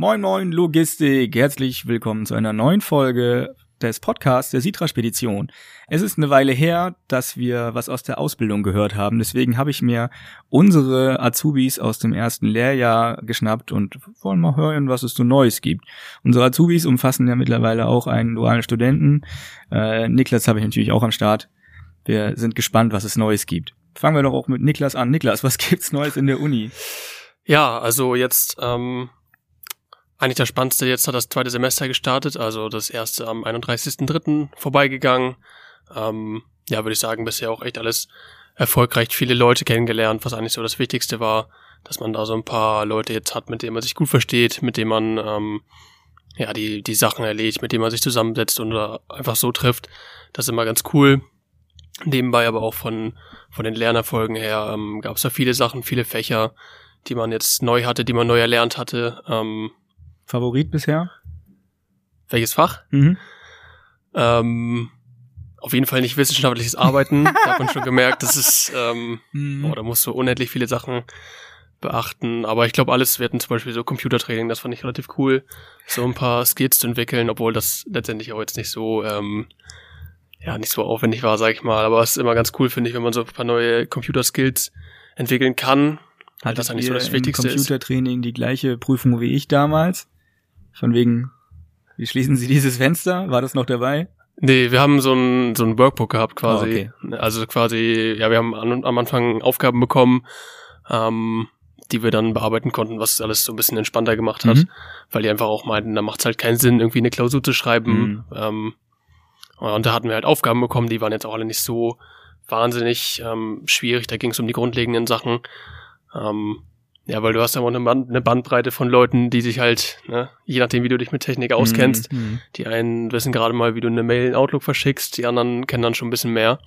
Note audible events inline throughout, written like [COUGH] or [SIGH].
Moin Moin Logistik, herzlich willkommen zu einer neuen Folge des Podcasts der Sitra-Spedition. Es ist eine Weile her, dass wir was aus der Ausbildung gehört haben, deswegen habe ich mir unsere Azubis aus dem ersten Lehrjahr geschnappt und wollen mal hören, was es so Neues gibt. Unsere Azubis umfassen ja mittlerweile auch einen dualen Studenten. Äh, Niklas habe ich natürlich auch am Start. Wir sind gespannt, was es Neues gibt. Fangen wir doch auch mit Niklas an. Niklas, was gibt's Neues in der Uni? Ja, also jetzt ähm, eigentlich das Spannendste, jetzt hat das zweite Semester gestartet, also das erste am 31.03. vorbeigegangen. Ähm, ja, würde ich sagen, bisher auch echt alles erfolgreich, viele Leute kennengelernt, was eigentlich so das Wichtigste war, dass man da so ein paar Leute jetzt hat, mit denen man sich gut versteht, mit denen man ähm, ja die, die Sachen erledigt, mit denen man sich zusammensetzt und einfach so trifft. Das ist immer ganz cool. Nebenbei aber auch von, von den Lernerfolgen her ähm, gab es da viele Sachen, viele Fächer, die man jetzt neu hatte, die man neu erlernt hatte. Ähm, Favorit bisher? Welches Fach? Mhm. Ähm, auf jeden Fall nicht wissenschaftliches Arbeiten. da hat man schon gemerkt, das ist, ähm, mhm. boah, da musst du unendlich viele Sachen beachten. Aber ich glaube, alles, wir hatten zum Beispiel so Computertraining, das fand ich relativ cool, so ein paar Skills zu entwickeln, obwohl das letztendlich auch jetzt nicht so, ähm, ja, nicht so aufwendig war, sag ich mal. Aber es ist immer ganz cool, finde ich, wenn man so ein paar neue Computerskills entwickeln kann. Halt das eigentlich so das Wichtigste Computertraining ist. die gleiche Prüfung wie ich damals? Von wegen, wie schließen Sie dieses Fenster? War das noch dabei? Nee, wir haben so ein, so ein Workbook gehabt quasi. Oh, okay. Also quasi, ja, wir haben an, am Anfang Aufgaben bekommen, ähm, die wir dann bearbeiten konnten, was alles so ein bisschen entspannter gemacht hat, mhm. weil die einfach auch meinten, da macht es halt keinen Sinn, irgendwie eine Klausur zu schreiben. Mhm. Ähm, und da hatten wir halt Aufgaben bekommen, die waren jetzt auch alle nicht so wahnsinnig ähm, schwierig. Da ging es um die grundlegenden Sachen. Ähm, ja, weil du hast ja auch eine, Band, eine Bandbreite von Leuten, die sich halt, ne, je nachdem, wie du dich mit Technik auskennst, mhm. die einen wissen gerade mal, wie du eine Mail in Outlook verschickst, die anderen kennen dann schon ein bisschen mehr.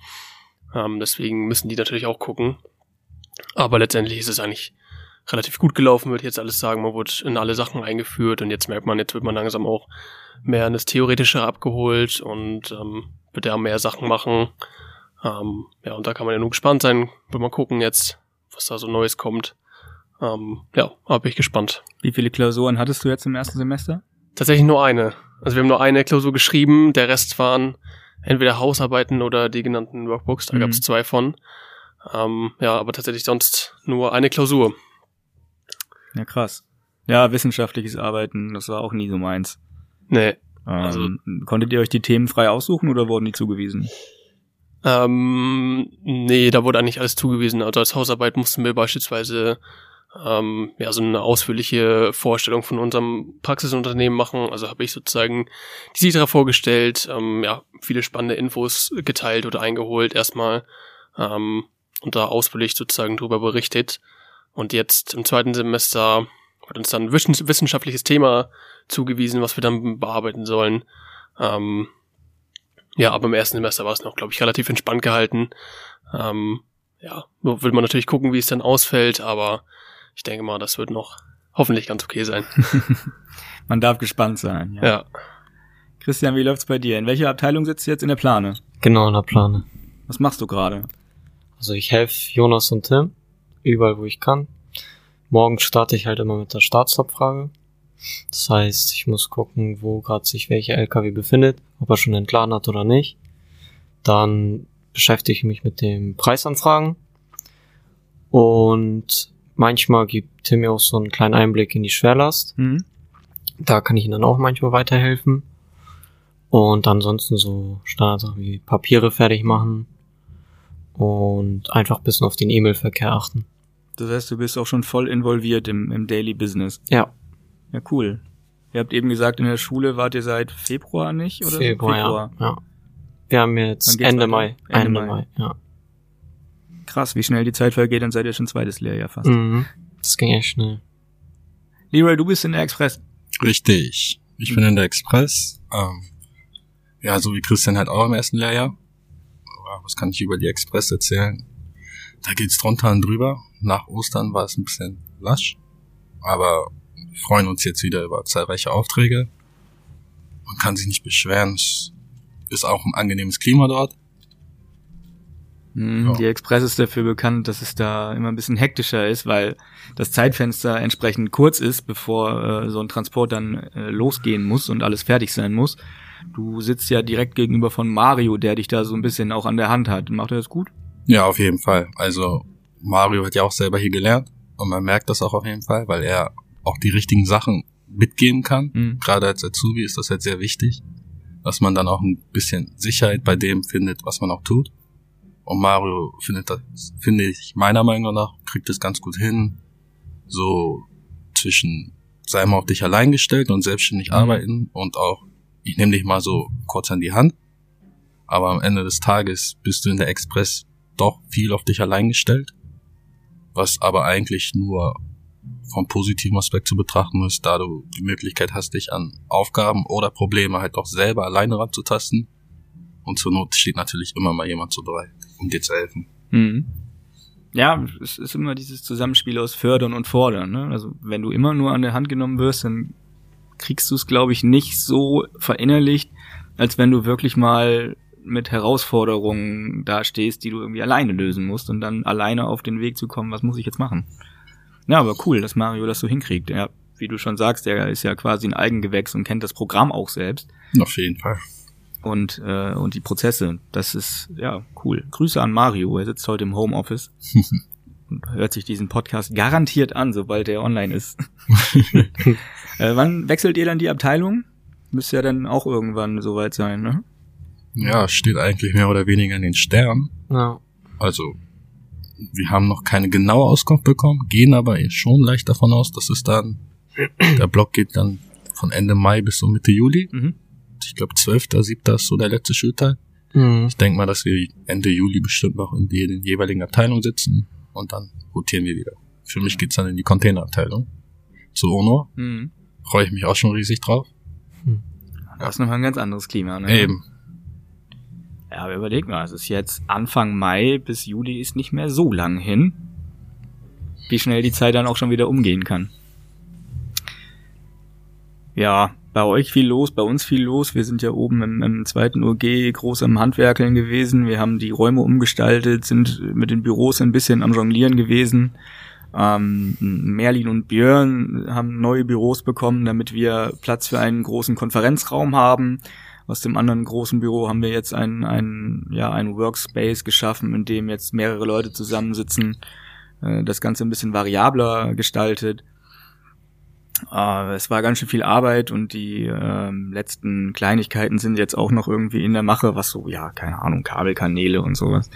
Ähm, deswegen müssen die natürlich auch gucken. Aber letztendlich ist es eigentlich relativ gut gelaufen, würde ich jetzt alles sagen. Man wurde in alle Sachen eingeführt und jetzt merkt man, jetzt wird man langsam auch mehr in das Theoretische abgeholt und ähm, wird ja mehr Sachen machen. Ähm, ja, und da kann man ja nur gespannt sein, wenn man gucken jetzt, was da so Neues kommt. Ähm, ja, bin ich gespannt. Wie viele Klausuren hattest du jetzt im ersten Semester? Tatsächlich nur eine. Also wir haben nur eine Klausur geschrieben, der Rest waren entweder Hausarbeiten oder die genannten Workbooks, da mhm. gab es zwei von. Ähm, ja, aber tatsächlich sonst nur eine Klausur. Ja, krass. Ja, wissenschaftliches Arbeiten, das war auch nie so meins. Nee. Ähm, also, konntet ihr euch die Themen frei aussuchen oder wurden die zugewiesen? Ähm, nee, da wurde eigentlich alles zugewiesen. Also als Hausarbeit mussten wir beispielsweise ähm, ja so eine ausführliche Vorstellung von unserem Praxisunternehmen machen. Also habe ich sozusagen die Sitra vorgestellt, ähm, ja viele spannende Infos geteilt oder eingeholt erstmal ähm, und da ausführlich sozusagen drüber berichtet. Und jetzt im zweiten Semester hat uns dann ein wissenschaftliches Thema zugewiesen, was wir dann bearbeiten sollen. Ähm, ja, aber im ersten Semester war es noch, glaube ich, relativ entspannt gehalten. Ähm, ja, nur will man natürlich gucken, wie es dann ausfällt, aber ich denke mal, das wird noch hoffentlich ganz okay sein. [LAUGHS] man darf gespannt sein. Ja. ja. Christian, wie läuft's bei dir? In welcher Abteilung sitzt du jetzt in der Plane? Genau, in der Plane. Was machst du gerade? Also ich helfe Jonas und Tim überall, wo ich kann. Morgen starte ich halt immer mit der Startstop-Frage. Das heißt, ich muss gucken, wo gerade sich welcher LKW befindet, ob er schon entladen hat oder nicht. Dann beschäftige ich mich mit den Preisanfragen und manchmal gibt Tim mir auch so einen kleinen Einblick in die Schwerlast. Mhm. Da kann ich ihm dann auch manchmal weiterhelfen. Und ansonsten so Standardsachen wie Papiere fertig machen und einfach ein bisschen auf den E-Mail-Verkehr achten. Das heißt, du bist auch schon voll involviert im, im Daily Business. Ja. Ja, cool. Ihr habt eben gesagt, in der Schule wart ihr seit Februar nicht, oder? Februar, Februar. Ja. ja. Wir haben jetzt Ende Mai. Ende, Ende Mai. Mai, ja. Krass, wie schnell die Zeit vergeht, dann seid ihr schon zweites Lehrjahr fast. Mhm. Das ging echt schnell. Leroy, du bist in der Express. Richtig. Ich bin in der Express. Ähm, ja, so wie Christian halt auch im ersten Lehrjahr. Was kann ich über die Express erzählen? Da geht's drunter und drüber. Nach Ostern war es ein bisschen lasch. Aber wir freuen uns jetzt wieder über zahlreiche Aufträge. Man kann sich nicht beschweren. Es ist auch ein angenehmes Klima dort. Mhm. Die Express ist dafür bekannt, dass es da immer ein bisschen hektischer ist, weil das Zeitfenster entsprechend kurz ist, bevor äh, so ein Transport dann äh, losgehen muss und alles fertig sein muss. Du sitzt ja direkt gegenüber von Mario, der dich da so ein bisschen auch an der Hand hat. Macht er das gut? Ja, auf jeden Fall. Also Mario hat ja auch selber hier gelernt und man merkt das auch auf jeden Fall, weil er auch die richtigen Sachen mitgeben kann. Mhm. Gerade als Azubi ist das halt sehr wichtig, dass man dann auch ein bisschen Sicherheit bei dem findet, was man auch tut. Und Mario findet das, finde ich, meiner Meinung nach, kriegt es ganz gut hin, so zwischen sei mal auf dich allein gestellt und selbstständig mhm. arbeiten und auch, ich nehme dich mal so kurz an die Hand, aber am Ende des Tages bist du in der Express doch viel auf dich allein gestellt, was aber eigentlich nur vom positiven Aspekt zu betrachten ist, da du die Möglichkeit hast, dich an Aufgaben oder Probleme halt auch selber alleine ranzutasten. Und zur Not steht natürlich immer mal jemand so bereit, um dir zu helfen. Mhm. Ja, es ist immer dieses Zusammenspiel aus Fördern und Fordern. Ne? Also wenn du immer nur an der Hand genommen wirst, dann kriegst du es, glaube ich, nicht so verinnerlicht, als wenn du wirklich mal mit Herausforderungen dastehst, die du irgendwie alleine lösen musst und dann alleine auf den Weg zu kommen, was muss ich jetzt machen? Ja, aber cool, dass Mario das so hinkriegt. Ja, wie du schon sagst, er ist ja quasi ein Eigengewächs und kennt das Programm auch selbst. Auf jeden Fall. Und, äh, und die Prozesse. Das ist, ja, cool. Grüße an Mario, er sitzt heute im Homeoffice. [LAUGHS] und hört sich diesen Podcast garantiert an, sobald er online ist. [LAUGHS] äh, wann wechselt ihr dann die Abteilung? Müsste ja dann auch irgendwann soweit sein, ne? Ja, steht eigentlich mehr oder weniger in den Sternen. Ja. Also wir haben noch keine genaue Auskunft bekommen, gehen aber schon leicht davon aus, dass es dann, der Block geht dann von Ende Mai bis so Mitte Juli. Mhm. Ich glaube, 12., 7. ist so der letzte Schulteil. Mhm. Ich denke mal, dass wir Ende Juli bestimmt noch in den jeweiligen Abteilungen sitzen und dann rotieren wir wieder. Für mich geht's dann in die Containerabteilung zu Ono. Mhm. Freue ich mich auch schon riesig drauf. Mhm. Das ist nochmal ein ganz anderes Klima, ne? Eben. Ja, aber überleg mal, es ist jetzt Anfang Mai bis Juli ist nicht mehr so lang hin. Wie schnell die Zeit dann auch schon wieder umgehen kann. Ja, bei euch viel los, bei uns viel los. Wir sind ja oben im, im zweiten UG groß am Handwerkeln gewesen. Wir haben die Räume umgestaltet, sind mit den Büros ein bisschen am Jonglieren gewesen. Ähm, Merlin und Björn haben neue Büros bekommen, damit wir Platz für einen großen Konferenzraum haben. Aus dem anderen großen Büro haben wir jetzt ein, ein, ja, ein Workspace geschaffen, in dem jetzt mehrere Leute zusammensitzen, äh, das Ganze ein bisschen variabler gestaltet. Äh, es war ganz schön viel Arbeit und die äh, letzten Kleinigkeiten sind jetzt auch noch irgendwie in der Mache, was so, ja, keine Ahnung, Kabelkanäle und sowas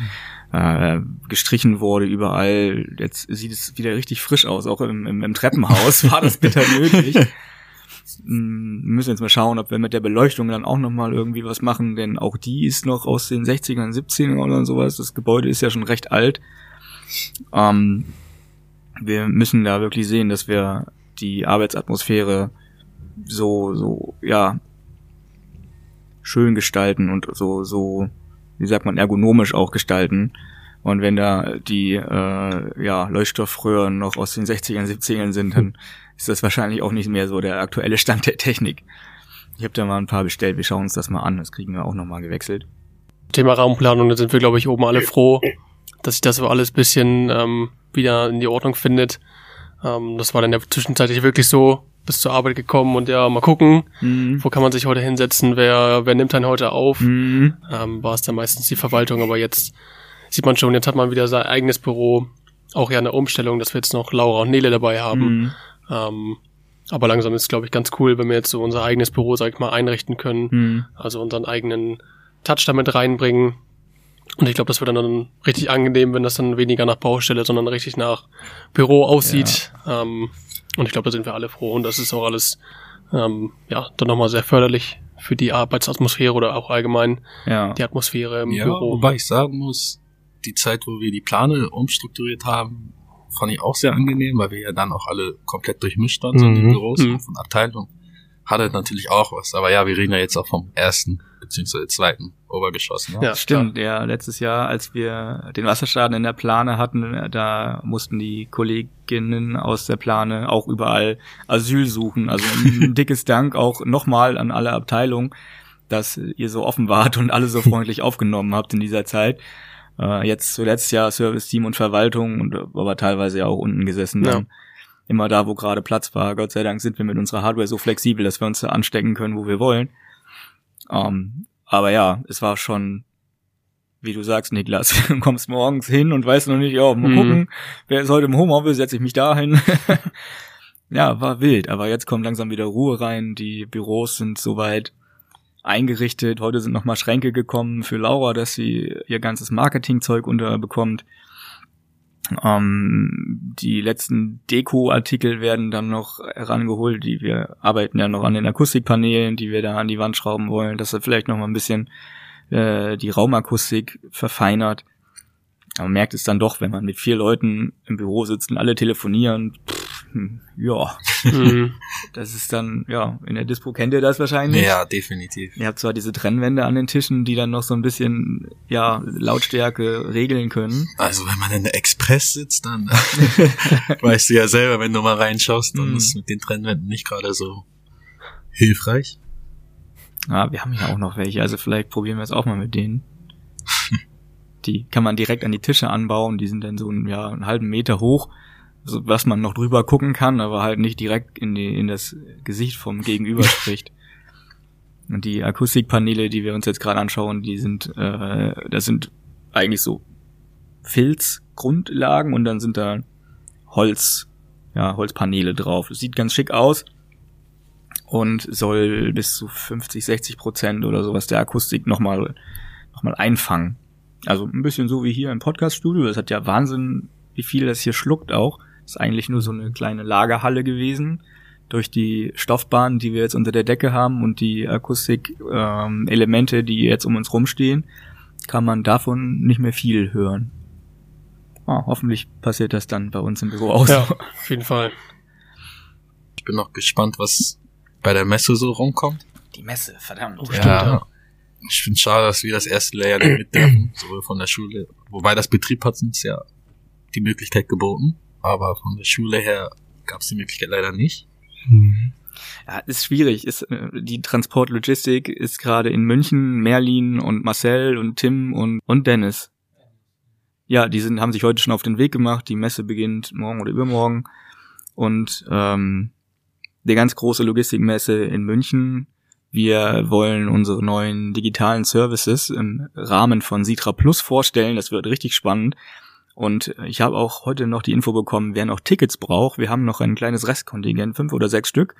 äh, gestrichen wurde überall. Jetzt sieht es wieder richtig frisch aus, auch im, im, im Treppenhaus war das bitter [LAUGHS] nötig. Hm, wir müssen jetzt mal schauen, ob wir mit der Beleuchtung dann auch nochmal irgendwie was machen, denn auch die ist noch aus den 60ern, 70ern oder sowas. Das Gebäude ist ja schon recht alt. Ähm, wir müssen da wirklich sehen, dass wir die Arbeitsatmosphäre so, so, ja, schön gestalten und so, so, wie sagt man, ergonomisch auch gestalten. Und wenn da die äh, ja, Leuchtstoffröhren noch aus den 60ern, 70ern sind, dann ist das wahrscheinlich auch nicht mehr so der aktuelle Stand der Technik. Ich habe da mal ein paar bestellt, wir schauen uns das mal an, das kriegen wir auch nochmal gewechselt. Thema Raumplanung, da sind wir, glaube ich, oben alle froh, dass sich das so alles bisschen ähm, wieder in die Ordnung findet. Ähm, das war dann ja zwischenzeitlich wirklich so, bis zur Arbeit gekommen und ja, mal gucken, mhm. wo kann man sich heute hinsetzen, wer, wer nimmt dann heute auf. Mhm. Ähm, war es dann meistens die Verwaltung, aber jetzt sieht man schon, jetzt hat man wieder sein eigenes Büro. Auch ja eine Umstellung, dass wir jetzt noch Laura und Nele dabei haben. Mhm. Ähm, aber langsam ist es, glaube ich, ganz cool, wenn wir jetzt so unser eigenes Büro, sag ich mal, einrichten können. Mhm. Also unseren eigenen Touch damit reinbringen. Und ich glaube, das wird dann richtig angenehm, wenn das dann weniger nach Baustelle, sondern richtig nach Büro aussieht. Ja. Ähm, und ich glaube, da sind wir alle froh. Und das ist auch alles, ähm, ja, dann nochmal sehr förderlich für die Arbeitsatmosphäre oder auch allgemein ja. die Atmosphäre im ja, Büro. Wobei ich sagen muss, die Zeit, wo wir die Plane umstrukturiert haben, fand ich auch sehr angenehm, weil wir ja dann auch alle komplett durchmischt waren, so mhm. in den Büros mhm. von Abteilung. Hatte natürlich auch was, aber ja, wir reden ja jetzt auch vom ersten beziehungsweise zweiten Obergeschoss. Ne? Ja, stimmt. Ja, letztes Jahr, als wir den Wasserschaden in der Plane hatten, da mussten die Kolleginnen aus der Plane auch überall Asyl suchen. Also ein [LAUGHS] dickes Dank auch nochmal an alle Abteilungen, dass ihr so offen wart und alle so freundlich [LAUGHS] aufgenommen habt in dieser Zeit. Äh, jetzt zuletzt ja Service-Team und Verwaltung und aber teilweise ja auch unten gesessen. Dann. Ja. Immer da, wo gerade Platz war. Gott sei Dank sind wir mit unserer Hardware so flexibel, dass wir uns da anstecken können, wo wir wollen. Ähm, aber ja, es war schon, wie du sagst, Niklas, [LAUGHS] du kommst morgens hin und weißt noch nicht, ja, mal mhm. gucken, wer ist heute im Homeoffice, setze ich mich da hin. [LAUGHS] ja, war wild, aber jetzt kommt langsam wieder Ruhe rein, die Büros sind soweit eingerichtet. Heute sind nochmal Schränke gekommen für Laura, dass sie ihr ganzes Marketingzeug unterbekommt. Ähm, die letzten Deko-Artikel werden dann noch herangeholt, die wir arbeiten ja noch an den Akustikpanelen, die wir da an die Wand schrauben wollen, dass er vielleicht noch mal ein bisschen äh, die Raumakustik verfeinert. Aber man merkt es dann doch, wenn man mit vier Leuten im Büro sitzt und alle telefonieren, pff, ja, mhm. [LAUGHS] das ist dann, ja, in der Dispo kennt ihr das wahrscheinlich. Ja, definitiv. Ihr habt zwar diese Trennwände an den Tischen, die dann noch so ein bisschen, ja, Lautstärke regeln können. Also wenn man in der Express sitzt, dann [LAUGHS] weißt du ja selber, wenn du mal reinschaust, dann mhm. ist mit den Trennwänden nicht gerade so hilfreich. Ja, wir haben ja auch noch welche, also vielleicht probieren wir es auch mal mit denen. [LAUGHS] Die kann man direkt an die Tische anbauen, die sind dann so einen, ja, einen halben Meter hoch, so, was man noch drüber gucken kann, aber halt nicht direkt in, die, in das Gesicht vom Gegenüber [LAUGHS] spricht. Und die Akustikpaneele, die wir uns jetzt gerade anschauen, die sind, äh, das sind eigentlich so Filzgrundlagen und dann sind da Holz, ja, Holzpaneele drauf. Das sieht ganz schick aus und soll bis zu 50, 60 Prozent oder sowas der Akustik nochmal noch mal einfangen. Also ein bisschen so wie hier im Podcaststudio. Das hat ja Wahnsinn, wie viel das hier schluckt auch. Das ist eigentlich nur so eine kleine Lagerhalle gewesen. Durch die Stoffbahn, die wir jetzt unter der Decke haben und die Akustik-Elemente, ähm, die jetzt um uns rumstehen, kann man davon nicht mehr viel hören. Ah, hoffentlich passiert das dann bei uns im Büro auch. Ja, auf jeden Fall. Ich bin noch gespannt, was bei der Messe so rumkommt. Die Messe, verdammt. Oh, ja, ich finde schade, dass wir das erste Layer nicht mit dürfen, [CLEARS THROAT] sowohl von der Schule. Wobei das Betrieb hat uns ja die Möglichkeit geboten, aber von der Schule her gab es die Möglichkeit leider nicht. Mhm. Ja, ist schwierig. Ist, äh, die Transportlogistik ist gerade in München, Merlin und Marcel und Tim und, und Dennis. Ja, die sind, haben sich heute schon auf den Weg gemacht. Die Messe beginnt morgen oder übermorgen. Und ähm, die ganz große Logistikmesse in München wir wollen unsere neuen digitalen Services im Rahmen von Sitra Plus vorstellen. Das wird richtig spannend. Und ich habe auch heute noch die Info bekommen, wer noch Tickets braucht. Wir haben noch ein kleines Restkontingent, fünf oder sechs Stück.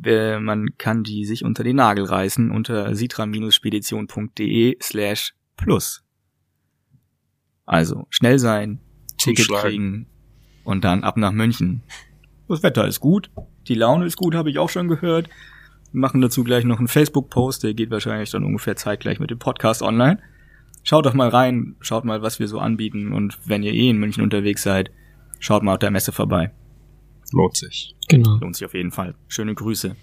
Man kann die sich unter den Nagel reißen unter sitra-spedition.de slash plus. Also schnell sein, Ticket kriegen und dann ab nach München. Das Wetter ist gut, die Laune ist gut, habe ich auch schon gehört. Wir machen dazu gleich noch einen Facebook-Post, der geht wahrscheinlich dann ungefähr zeitgleich mit dem Podcast online. Schaut doch mal rein, schaut mal, was wir so anbieten und wenn ihr eh in München unterwegs seid, schaut mal auf der Messe vorbei. Lohnt sich. Genau. Lohnt sich auf jeden Fall. Schöne Grüße.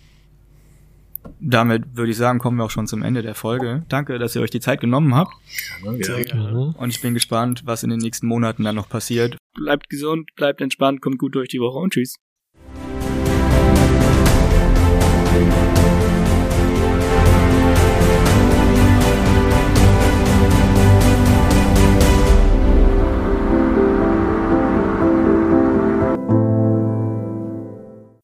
Damit würde ich sagen, kommen wir auch schon zum Ende der Folge. Danke, dass ihr euch die Zeit genommen habt. Gerne, gerne. Und ich bin gespannt, was in den nächsten Monaten dann noch passiert. Bleibt gesund, bleibt entspannt, kommt gut durch die Woche und tschüss.